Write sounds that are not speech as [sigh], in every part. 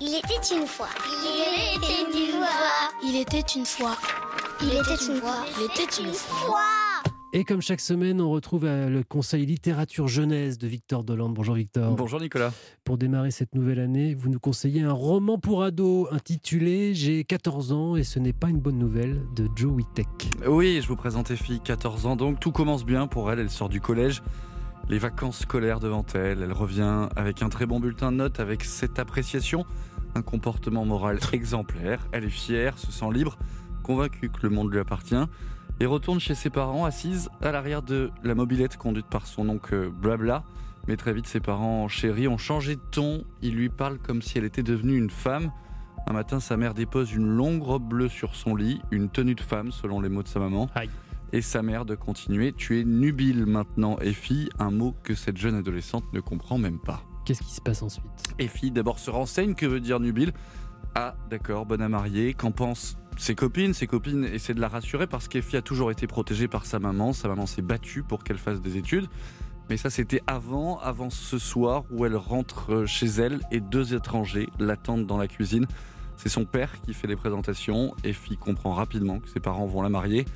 Il était une fois. Il était une fois. Il était une fois. Il était une fois. Il était une fois. Et comme chaque semaine, on retrouve euh, le conseil littérature jeunesse de Victor Dolande. Bonjour Victor. Bonjour Nicolas. Pour démarrer cette nouvelle année, vous nous conseillez un roman pour ados intitulé J'ai 14 ans et ce n'est pas une bonne nouvelle de Joe Wittek. Oui, je vous présente Effie, 14 ans donc. Tout commence bien pour elle, elle sort du collège. Les vacances scolaires devant elle, elle revient avec un très bon bulletin de notes, avec cette appréciation, un comportement moral [laughs] exemplaire. Elle est fière, se sent libre, convaincue que le monde lui appartient et retourne chez ses parents assise à l'arrière de la mobilette conduite par son oncle Blabla. Mais très vite, ses parents chéris ont changé de ton. Ils lui parlent comme si elle était devenue une femme. Un matin, sa mère dépose une longue robe bleue sur son lit, une tenue de femme selon les mots de sa maman. Aïe. Et sa mère de continuer. Tu es nubile maintenant, Effie, un mot que cette jeune adolescente ne comprend même pas. Qu'est-ce qui se passe ensuite? Effie d'abord se renseigne, que veut dire nubile? Ah, d'accord, bonne à marier. Qu'en pensent ses copines? Ses copines essaient de la rassurer parce qu'Effie a toujours été protégée par sa maman. Sa maman s'est battue pour qu'elle fasse des études. Mais ça, c'était avant, avant ce soir où elle rentre chez elle et deux étrangers l'attendent dans la cuisine. C'est son père qui fait les présentations. Effie comprend rapidement que ses parents vont la marier.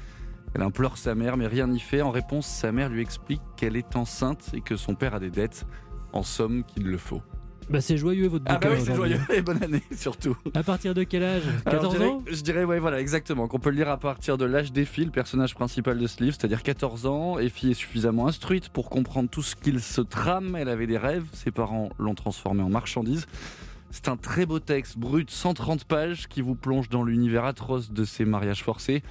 Elle implore sa mère, mais rien n'y fait. En réponse, sa mère lui explique qu'elle est enceinte et que son père a des dettes. En somme, qu'il le faut. bah, C'est joyeux votre Ah bouquin bah oui, c'est joyeux et bonne année [laughs] surtout. À partir de quel âge? Alors, 14 je dirais- ans? Je dirais, ouais, voilà, exactement. Qu'on peut le lire à partir de l'âge d'Effie, le personnage principal de ce livre, c'est-à-dire 14 ans. Effie est suffisamment instruite pour comprendre tout ce qu'il se trame. Elle avait des rêves, ses parents l'ont transformé en marchandise. C'est un très beau texte, brut, 130 pages, qui vous plonge dans l'univers atroce de ces mariages forcés.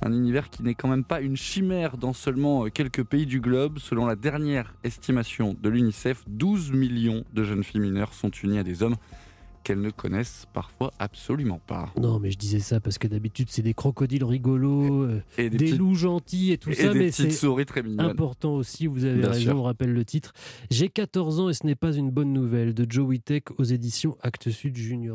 Un univers qui n'est quand même pas une chimère dans seulement euh, quelques pays du globe. Selon la dernière estimation de l'UNICEF, 12 millions de jeunes filles mineures sont unies à des hommes qu'elles ne connaissent parfois absolument pas. Non, mais je disais ça parce que d'habitude, c'est des crocodiles rigolos, euh, Et des, des, petites, loups gentils et tout et ça, des mais petites c'est souris très mignonnes. important aussi, vous avez Bien raison, sûr. on rappelle le titre. J'ai 14 ans et ce n'est pas une bonne nouvelle de Joe Wittek aux éditions Actes Sud Junior.